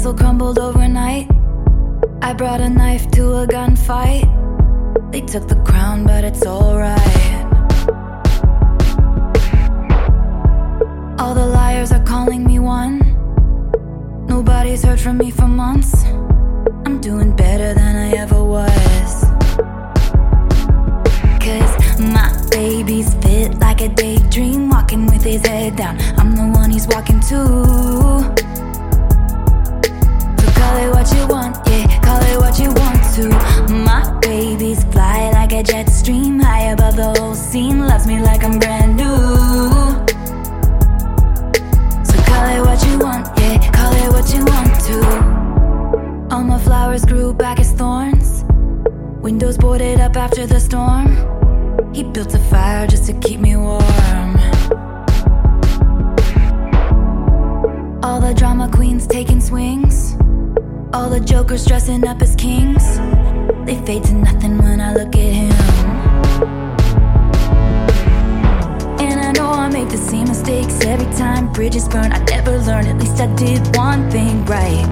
castle crumbled overnight. I brought a knife to a gunfight. They took the crown, but it's alright. All the liars are calling me one. Nobody's heard from me for months. I'm doing better than I ever was. Cause my baby's fit like a daydream, walking with his head down. I'm the one he's walking to. Want, yeah, call it what you want to. My baby's fly like a jet stream, high above the whole scene, loves me like I'm brand new. So call it what you want, yeah, call it what you want to. All my flowers grew back as thorns. Windows boarded up after the storm. He built a fire just to keep me warm. All the drama queens taking swings. All the jokers dressing up as kings. They fade to nothing when I look at him. And I know I make the same mistakes every time bridges burn. I never learn, at least I did one thing right.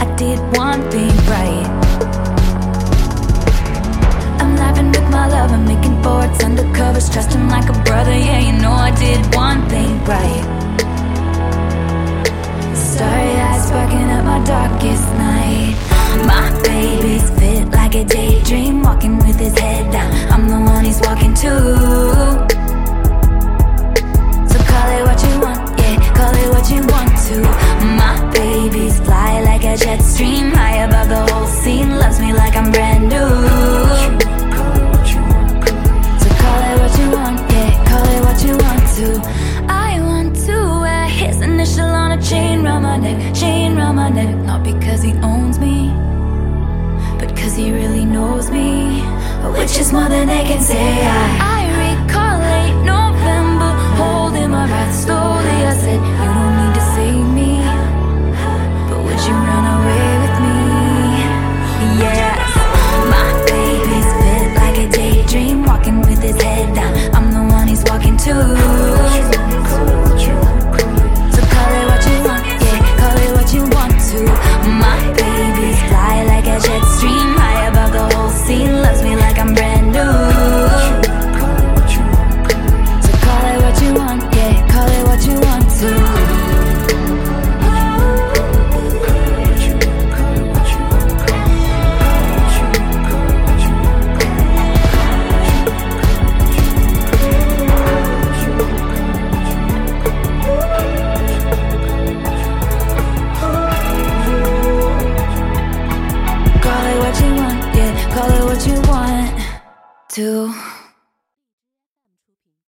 I did one thing right. Which is more than they can say. I, I recall late November, holding my breath slowly. I said, what you want to.